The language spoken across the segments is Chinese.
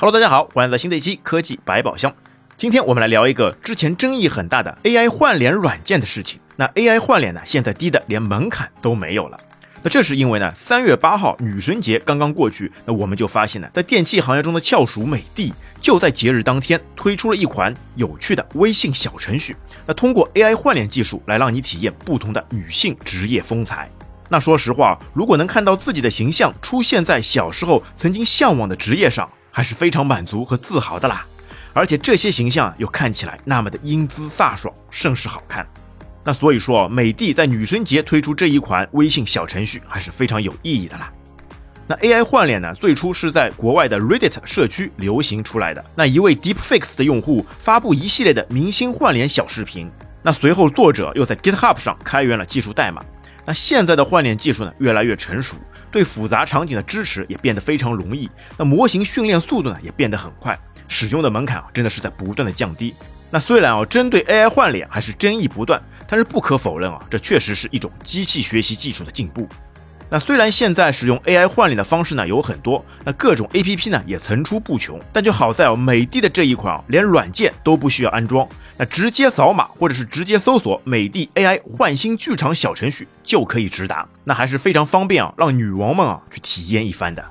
Hello，大家好，欢迎来到新的一期科技百宝箱。今天我们来聊一个之前争议很大的 AI 换脸软件的事情。那 AI 换脸呢，现在低的连门槛都没有了。那这是因为呢，三月八号女神节刚刚过去，那我们就发现呢，在电器行业中的翘楚美的就在节日当天推出了一款有趣的微信小程序。那通过 AI 换脸技术来让你体验不同的女性职业风采。那说实话，如果能看到自己的形象出现在小时候曾经向往的职业上，还是非常满足和自豪的啦，而且这些形象又看起来那么的英姿飒爽，甚是好看。那所以说，美的在女神节推出这一款微信小程序还是非常有意义的啦。那 AI 换脸呢，最初是在国外的 Reddit 社区流行出来的。那一位 Deep Fix 的用户发布一系列的明星换脸小视频，那随后作者又在 GitHub 上开源了技术代码。那现在的换脸技术呢，越来越成熟。对复杂场景的支持也变得非常容易，那模型训练速度呢也变得很快，使用的门槛啊真的是在不断的降低。那虽然啊针对 AI 换脸还是争议不断，但是不可否认啊这确实是一种机器学习技术的进步。那虽然现在使用 AI 换脸的方式呢有很多，那各种 APP 呢也层出不穷，但就好在哦美的的这一款啊连软件都不需要安装，那直接扫码或者是直接搜索美的 AI 换新剧场小程序就可以直达，那还是非常方便啊，让女王们啊去体验一番的。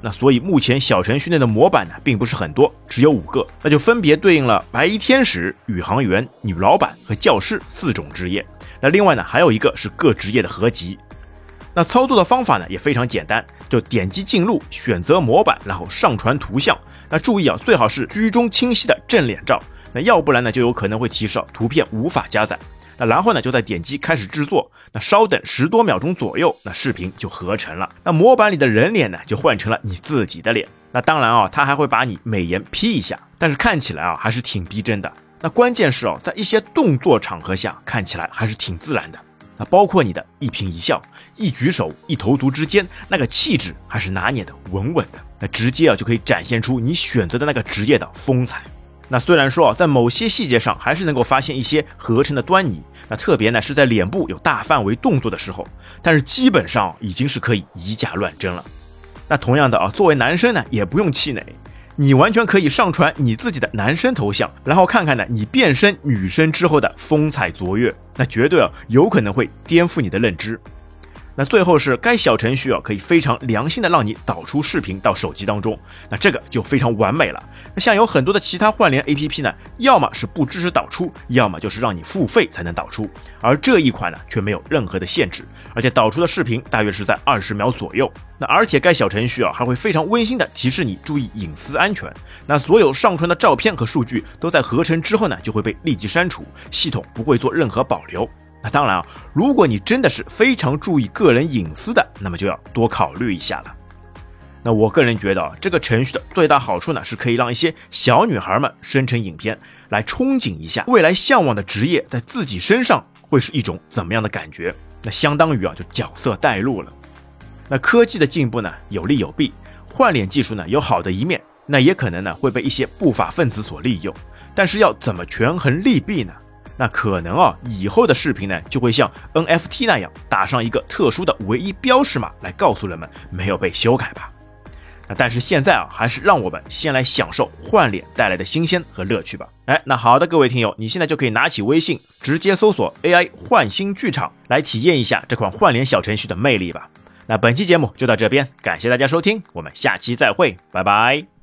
那所以目前小程序内的模板呢并不是很多，只有五个，那就分别对应了白衣天使、宇航员、女老板和教师四种职业。那另外呢还有一个是各职业的合集。那操作的方法呢也非常简单，就点击进入，选择模板，然后上传图像。那注意啊，最好是居中清晰的正脸照，那要不然呢就有可能会提示图片无法加载。那然后呢就再点击开始制作，那稍等十多秒钟左右，那视频就合成了。那模板里的人脸呢就换成了你自己的脸。那当然啊，它还会把你美颜 P 一下，但是看起来啊还是挺逼真的。那关键是哦，在一些动作场合下看起来还是挺自然的。那包括你的一颦一笑、一举手、一投足之间，那个气质还是拿捏的稳稳的，那直接啊就可以展现出你选择的那个职业的风采。那虽然说啊，在某些细节上还是能够发现一些合成的端倪，那特别呢是在脸部有大范围动作的时候，但是基本上已经是可以以假乱真了。那同样的啊，作为男生呢，也不用气馁。你完全可以上传你自己的男生头像，然后看看呢，你变身女生之后的风采卓越，那绝对啊有可能会颠覆你的认知。那最后是该小程序啊，可以非常良心的让你导出视频到手机当中，那这个就非常完美了。那像有很多的其他换脸 APP 呢，要么是不支持导出，要么就是让你付费才能导出，而这一款呢却没有任何的限制，而且导出的视频大约是在二十秒左右。那而且该小程序啊还会非常温馨的提示你注意隐私安全。那所有上传的照片和数据都在合成之后呢就会被立即删除，系统不会做任何保留。那当然啊，如果你真的是非常注意个人隐私的，那么就要多考虑一下了。那我个人觉得啊，这个程序的最大好处呢，是可以让一些小女孩们生成影片，来憧憬一下未来向往的职业在自己身上会是一种怎么样的感觉。那相当于啊，就角色带入了。那科技的进步呢，有利有弊。换脸技术呢，有好的一面，那也可能呢会被一些不法分子所利用。但是要怎么权衡利弊呢？那可能啊，以后的视频呢，就会像 NFT 那样打上一个特殊的唯一标识码，来告诉人们没有被修改吧。那但是现在啊，还是让我们先来享受换脸带来的新鲜和乐趣吧。哎，那好的，各位听友，你现在就可以拿起微信，直接搜索 AI 换新剧场，来体验一下这款换脸小程序的魅力吧。那本期节目就到这边，感谢大家收听，我们下期再会，拜拜。